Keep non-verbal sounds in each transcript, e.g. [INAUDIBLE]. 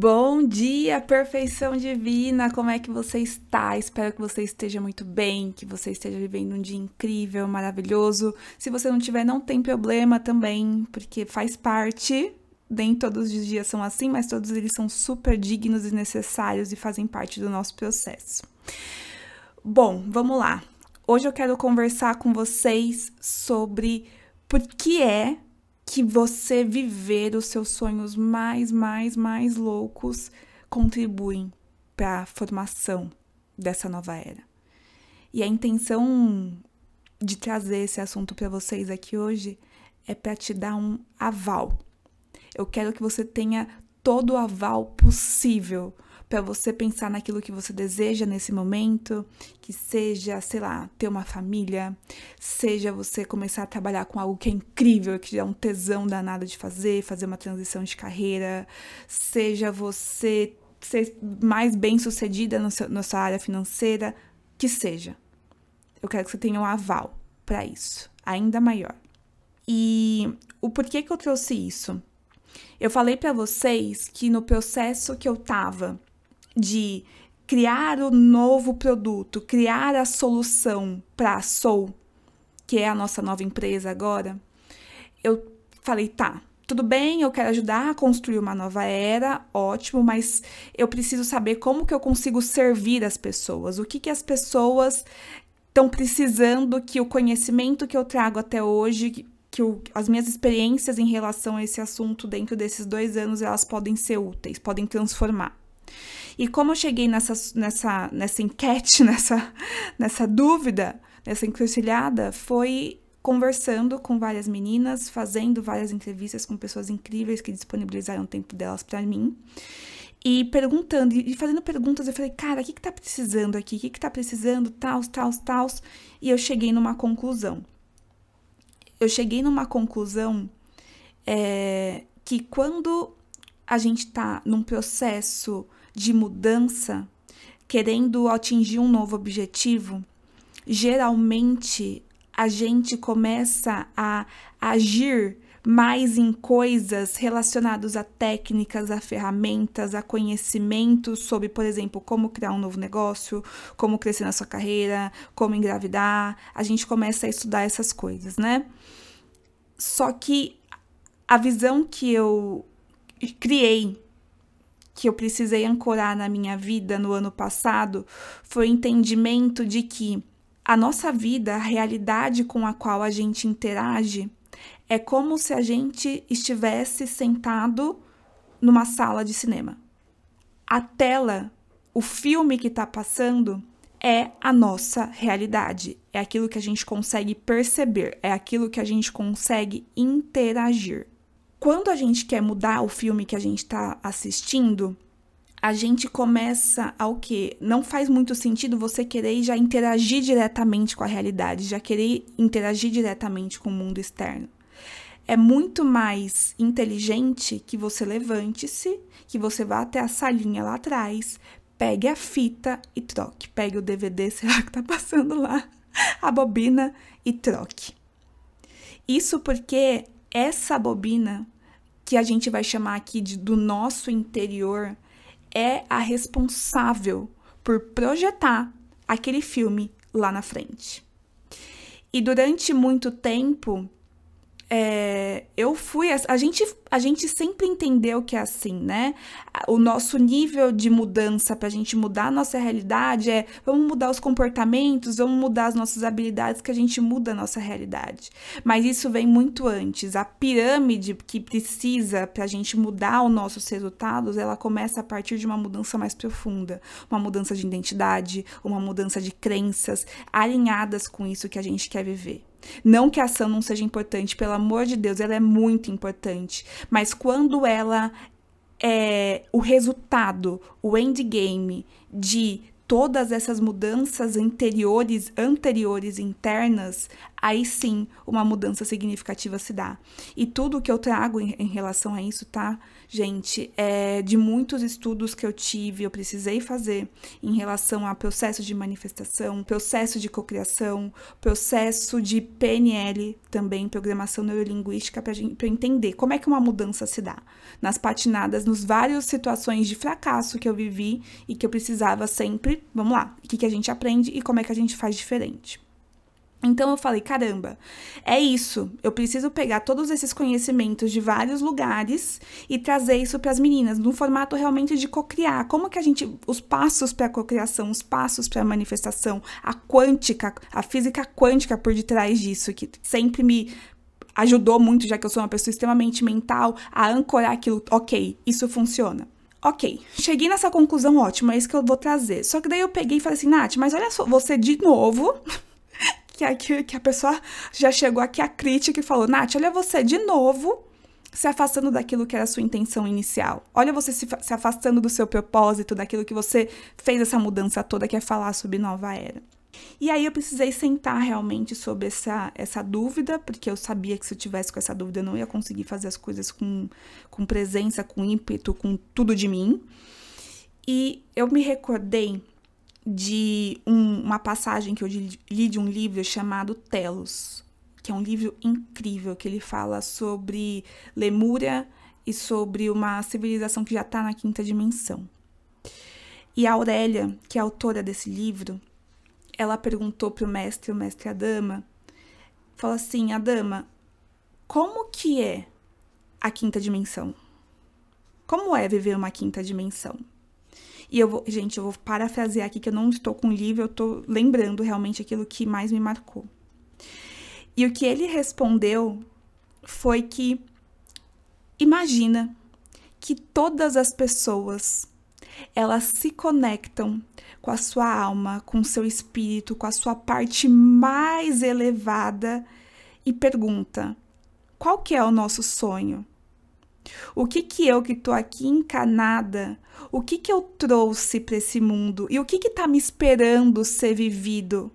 Bom dia, perfeição divina! Como é que você está? Espero que você esteja muito bem, que você esteja vivendo um dia incrível, maravilhoso. Se você não tiver, não tem problema também, porque faz parte. Nem todos os dias são assim, mas todos eles são super dignos e necessários e fazem parte do nosso processo. Bom, vamos lá. Hoje eu quero conversar com vocês sobre por que é que você viver os seus sonhos mais, mais, mais loucos contribuem para a formação dessa nova era. E a intenção de trazer esse assunto para vocês aqui hoje é para te dar um aval. Eu quero que você tenha todo o aval possível para você pensar naquilo que você deseja nesse momento, que seja, sei lá, ter uma família, seja você começar a trabalhar com algo que é incrível, que é um tesão danado de fazer, fazer uma transição de carreira, seja você ser mais bem sucedida no seu, na sua área financeira, que seja. Eu quero que você tenha um aval para isso, ainda maior. E o porquê que eu trouxe isso? Eu falei para vocês que no processo que eu tava de criar o novo produto, criar a solução para a Soul, que é a nossa nova empresa agora, eu falei, tá, tudo bem, eu quero ajudar a construir uma nova era, ótimo, mas eu preciso saber como que eu consigo servir as pessoas, o que que as pessoas estão precisando que o conhecimento que eu trago até hoje, que o, as minhas experiências em relação a esse assunto dentro desses dois anos, elas podem ser úteis, podem transformar. E como eu cheguei nessa, nessa, nessa enquete, [LAUGHS] nessa, nessa dúvida, nessa encruzilhada, foi conversando com várias meninas, fazendo várias entrevistas com pessoas incríveis que disponibilizaram o tempo delas para mim. E perguntando, e fazendo perguntas, eu falei, cara, o que, que tá precisando aqui? O que, que tá precisando? Tal, tal, tal. E eu cheguei numa conclusão. Eu cheguei numa conclusão é, que quando a gente tá num processo de mudança, querendo atingir um novo objetivo, geralmente a gente começa a agir mais em coisas relacionadas a técnicas, a ferramentas, a conhecimentos sobre, por exemplo, como criar um novo negócio, como crescer na sua carreira, como engravidar. A gente começa a estudar essas coisas, né? Só que a visão que eu criei que eu precisei ancorar na minha vida no ano passado foi o entendimento de que a nossa vida, a realidade com a qual a gente interage, é como se a gente estivesse sentado numa sala de cinema. A tela, o filme que está passando, é a nossa realidade, é aquilo que a gente consegue perceber, é aquilo que a gente consegue interagir. Quando a gente quer mudar o filme que a gente está assistindo, a gente começa ao que não faz muito sentido você querer já interagir diretamente com a realidade, já querer interagir diretamente com o mundo externo. É muito mais inteligente que você levante-se, que você vá até a salinha lá atrás, pegue a fita e troque. Pegue o DVD, [LAUGHS] será que tá passando lá, a bobina e troque. Isso porque essa bobina, que a gente vai chamar aqui de, do nosso interior, é a responsável por projetar aquele filme lá na frente. E durante muito tempo, é, eu fui. A, a, gente, a gente sempre entendeu que é assim, né? O nosso nível de mudança para a gente mudar a nossa realidade é vamos mudar os comportamentos, vamos mudar as nossas habilidades, que a gente muda a nossa realidade. Mas isso vem muito antes. A pirâmide que precisa para a gente mudar os nossos resultados, ela começa a partir de uma mudança mais profunda, uma mudança de identidade, uma mudança de crenças alinhadas com isso que a gente quer viver. Não que a ação não seja importante, pelo amor de Deus, ela é muito importante. Mas quando ela é o resultado, o endgame de todas essas mudanças anteriores, anteriores internas, aí sim uma mudança significativa se dá. E tudo que eu trago em, em relação a isso, tá? Gente, é de muitos estudos que eu tive, eu precisei fazer em relação a processo de manifestação, processo de cocriação, processo de PNL também, programação neurolinguística, para entender como é que uma mudança se dá. Nas patinadas, nos várias situações de fracasso que eu vivi e que eu precisava sempre, vamos lá, o que, que a gente aprende e como é que a gente faz diferente. Então eu falei, caramba, é isso. Eu preciso pegar todos esses conhecimentos de vários lugares e trazer isso para as meninas, num formato realmente de cocriar. Como que a gente os passos para a cocriação, os passos para a manifestação, a quântica, a física quântica por detrás disso que sempre me ajudou muito, já que eu sou uma pessoa extremamente mental, a ancorar aquilo, OK, isso funciona. Ok, cheguei nessa conclusão ótima, é isso que eu vou trazer. Só que daí eu peguei e falei assim, Nath, mas olha só, você de novo que, a, que a pessoa já chegou aqui a crítica e falou: Nath, olha você de novo se afastando daquilo que era a sua intenção inicial. Olha você se, se afastando do seu propósito, daquilo que você fez essa mudança toda, que é falar sobre nova era. E aí eu precisei sentar realmente sobre essa, essa dúvida, porque eu sabia que se eu tivesse com essa dúvida eu não ia conseguir fazer as coisas com, com presença, com ímpeto, com tudo de mim. E eu me recordei de um, uma passagem que eu li de um livro chamado Telos, que é um livro incrível, que ele fala sobre Lemúria e sobre uma civilização que já está na quinta dimensão. E a Aurélia, que é autora desse livro, ela perguntou para o mestre, o mestre Adama, falou assim, Adama, como que é a quinta dimensão? Como é viver uma quinta dimensão? E eu vou, gente, eu vou parafrasear aqui que eu não estou com o livro, eu estou lembrando realmente aquilo que mais me marcou. E o que ele respondeu foi que imagina que todas as pessoas elas se conectam com a sua alma, com o seu espírito, com a sua parte mais elevada e pergunta: qual que é o nosso sonho? O que que eu que tô aqui encanada, o que que eu trouxe para esse mundo e o que que tá me esperando ser vivido?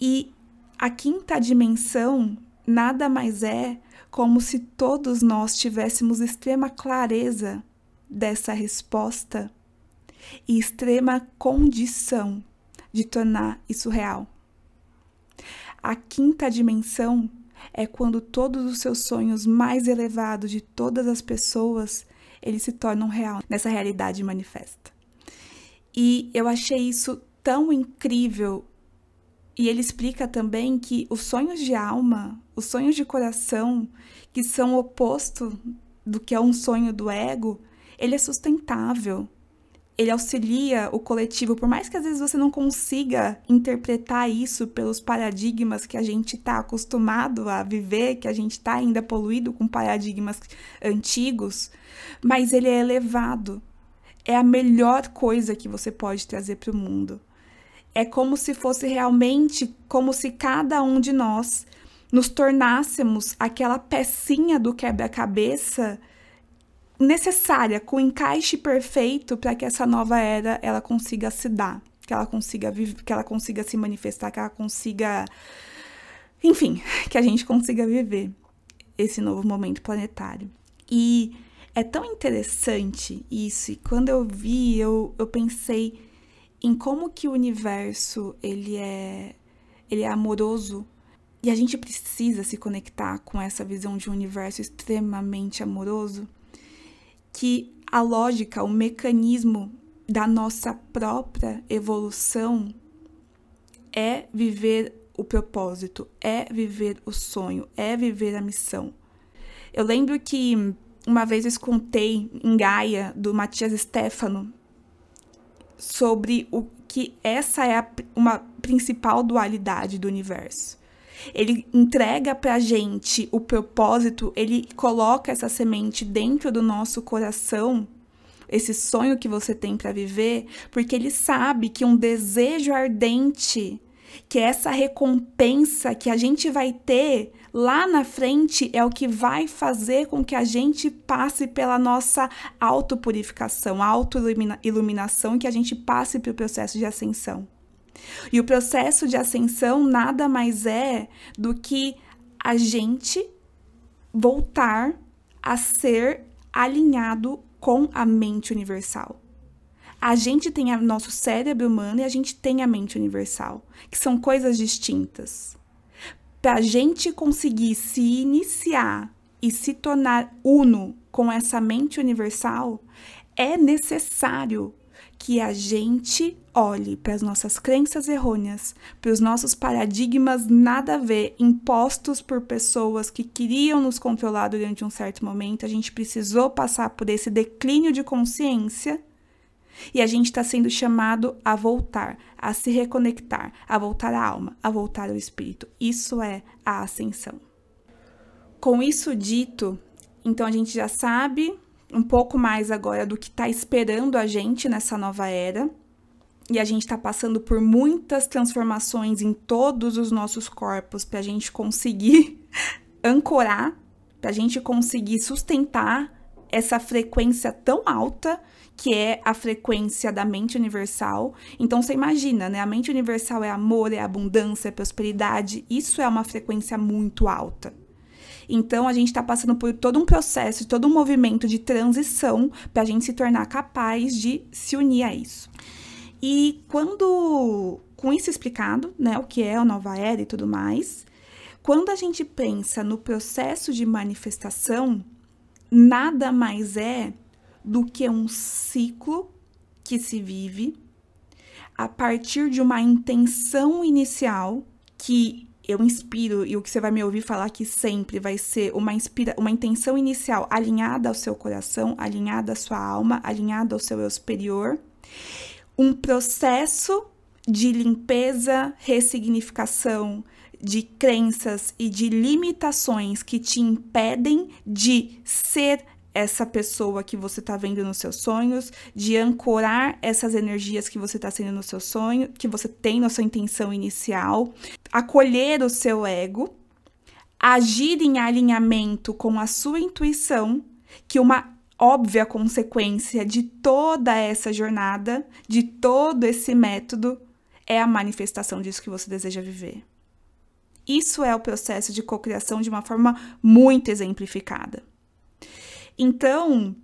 E a quinta dimensão nada mais é como se todos nós tivéssemos extrema clareza dessa resposta e extrema condição de tornar isso real. A quinta dimensão é quando todos os seus sonhos mais elevados de todas as pessoas, eles se tornam real nessa realidade manifesta. E eu achei isso tão incrível. E ele explica também que os sonhos de alma, os sonhos de coração, que são oposto do que é um sonho do ego, ele é sustentável ele auxilia o coletivo, por mais que às vezes você não consiga interpretar isso pelos paradigmas que a gente está acostumado a viver, que a gente está ainda poluído com paradigmas antigos, mas ele é elevado. É a melhor coisa que você pode trazer para o mundo. É como se fosse realmente como se cada um de nós nos tornássemos aquela pecinha do quebra-cabeça necessária, com o encaixe perfeito para que essa nova era ela consiga se dar, que ela consiga viver, que ela consiga se manifestar, que ela consiga enfim, [LAUGHS] que a gente consiga viver esse novo momento planetário. E é tão interessante isso, e quando eu vi, eu, eu pensei em como que o universo ele é ele é amoroso e a gente precisa se conectar com essa visão de um universo extremamente amoroso que a lógica, o mecanismo da nossa própria evolução é viver o propósito, é viver o sonho, é viver a missão. Eu lembro que uma vez eu escutei em Gaia, do Matias Stefano, sobre o que essa é a, uma principal dualidade do universo. Ele entrega pra gente o propósito, ele coloca essa semente dentro do nosso coração, esse sonho que você tem para viver, porque ele sabe que um desejo ardente, que essa recompensa que a gente vai ter lá na frente é o que vai fazer com que a gente passe pela nossa autopurificação, auto-iluminação, que a gente passe pelo processo de ascensão. E o processo de ascensão nada mais é do que a gente voltar a ser alinhado com a mente universal. A gente tem o nosso cérebro humano e a gente tem a mente universal, que são coisas distintas. Para a gente conseguir se iniciar e se tornar uno com essa mente universal, é necessário que a gente olhe para as nossas crenças errôneas, para os nossos paradigmas nada a ver, impostos por pessoas que queriam nos controlar durante um certo momento. A gente precisou passar por esse declínio de consciência e a gente está sendo chamado a voltar, a se reconectar, a voltar à alma, a voltar ao espírito. Isso é a ascensão. Com isso dito, então a gente já sabe um pouco mais agora do que está esperando a gente nessa nova era. E a gente está passando por muitas transformações em todos os nossos corpos para a gente conseguir [LAUGHS] ancorar, para a gente conseguir sustentar essa frequência tão alta que é a frequência da mente universal. Então você imagina, né? A mente universal é amor, é abundância, é prosperidade. Isso é uma frequência muito alta. Então, a gente está passando por todo um processo, todo um movimento de transição para a gente se tornar capaz de se unir a isso. E quando, com isso explicado, né, o que é a nova era e tudo mais, quando a gente pensa no processo de manifestação, nada mais é do que um ciclo que se vive a partir de uma intenção inicial que eu inspiro e o que você vai me ouvir falar aqui sempre vai ser uma, inspira, uma intenção inicial alinhada ao seu coração, alinhada à sua alma, alinhada ao seu eu superior. Um processo de limpeza, ressignificação de crenças e de limitações que te impedem de ser essa pessoa que você está vendo nos seus sonhos, de ancorar essas energias que você está sendo no seu sonho, que você tem na sua intenção inicial, acolher o seu ego, agir em alinhamento com a sua intuição, que uma óbvia consequência de toda essa jornada, de todo esse método, é a manifestação disso que você deseja viver. Isso é o processo de cocriação de uma forma muito exemplificada. Então,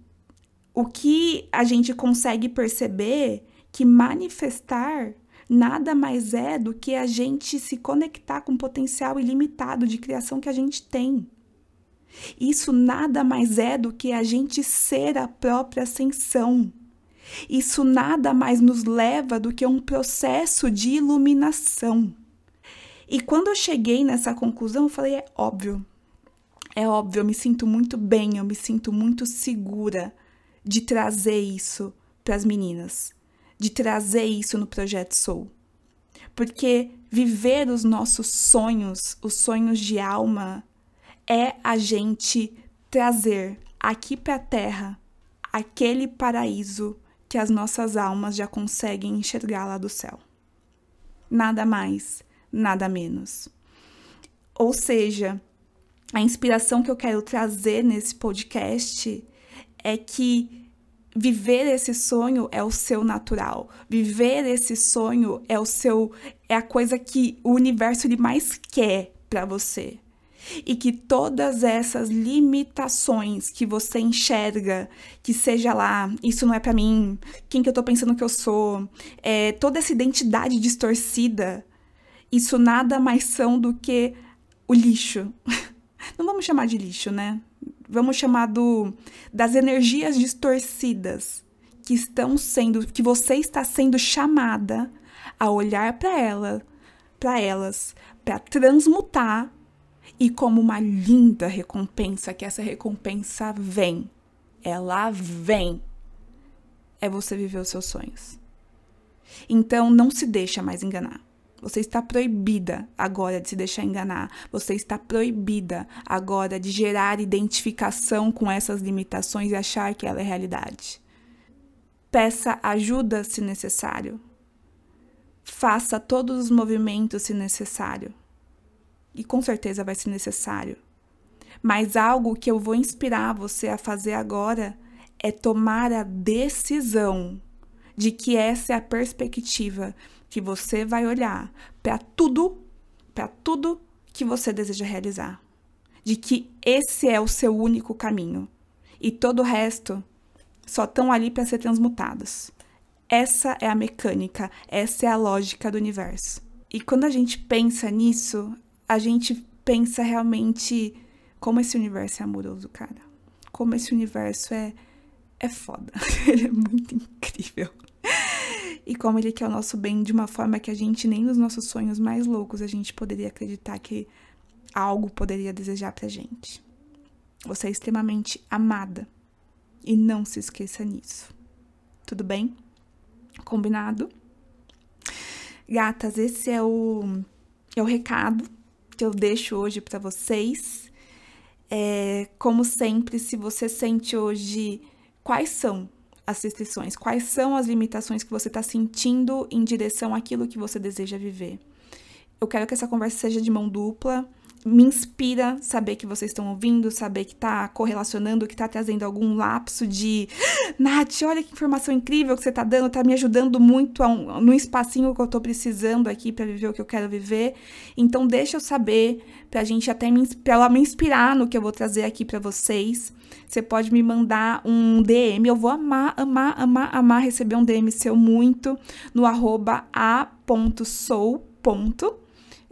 o que a gente consegue perceber que manifestar nada mais é do que a gente se conectar com o potencial ilimitado de criação que a gente tem. Isso nada mais é do que a gente ser a própria ascensão. Isso nada mais nos leva do que um processo de iluminação. E quando eu cheguei nessa conclusão, eu falei: é óbvio, é óbvio, eu me sinto muito bem, eu me sinto muito segura de trazer isso para as meninas, de trazer isso no projeto Soul. Porque viver os nossos sonhos, os sonhos de alma, é a gente trazer aqui para a terra aquele paraíso que as nossas almas já conseguem enxergar lá do céu. Nada mais, nada menos. Ou seja, a inspiração que eu quero trazer nesse podcast é que viver esse sonho é o seu natural. Viver esse sonho é o seu é a coisa que o universo ele mais quer para você. E que todas essas limitações que você enxerga, que seja lá, isso não é para mim, quem que eu tô pensando que eu sou, é, toda essa identidade distorcida, isso nada mais são do que o lixo [LAUGHS] Não vamos chamar de lixo, né? Vamos chamar do, das energias distorcidas que estão sendo, que você está sendo chamada a olhar para ela, para elas, para transmutar e como uma linda recompensa, que essa recompensa vem. Ela vem. É você viver os seus sonhos. Então não se deixa mais enganar. Você está proibida agora de se deixar enganar. Você está proibida agora de gerar identificação com essas limitações e achar que ela é realidade. Peça ajuda se necessário. Faça todos os movimentos se necessário. E com certeza vai ser necessário. Mas algo que eu vou inspirar você a fazer agora é tomar a decisão de que essa é a perspectiva que você vai olhar para tudo, para tudo que você deseja realizar. De que esse é o seu único caminho e todo o resto só estão ali para ser transmutados. Essa é a mecânica, essa é a lógica do universo. E quando a gente pensa nisso, a gente pensa realmente como esse universo é amoroso, cara. Como esse universo é é foda. [LAUGHS] ele é muito como ele quer o nosso bem de uma forma que a gente nem nos nossos sonhos mais loucos a gente poderia acreditar que algo poderia desejar pra gente. Você é extremamente amada. E não se esqueça nisso. Tudo bem? Combinado? Gatas, esse é o, é o recado que eu deixo hoje para vocês. É, como sempre, se você sente hoje quais são as restrições, quais são as limitações que você está sentindo em direção àquilo que você deseja viver. Eu quero que essa conversa seja de mão dupla me inspira saber que vocês estão ouvindo, saber que tá correlacionando, que tá trazendo algum lapso de Nath, olha que informação incrível que você tá dando, tá me ajudando muito a um, no espacinho que eu tô precisando aqui para viver o que eu quero viver. Então deixa eu saber pra gente até me, pra ela me inspirar no que eu vou trazer aqui para vocês. Você pode me mandar um DM, eu vou amar, amar, amar, amar receber um DM seu muito no arroba a.sou.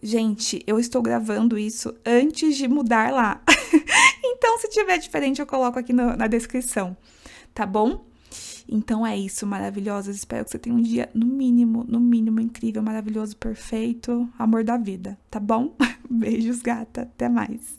Gente, eu estou gravando isso antes de mudar lá. [LAUGHS] então, se tiver diferente, eu coloco aqui no, na descrição, tá bom? Então é isso, maravilhosas. Espero que você tenha um dia, no mínimo, no mínimo, incrível, maravilhoso, perfeito, amor da vida, tá bom? [LAUGHS] Beijos, gata. Até mais.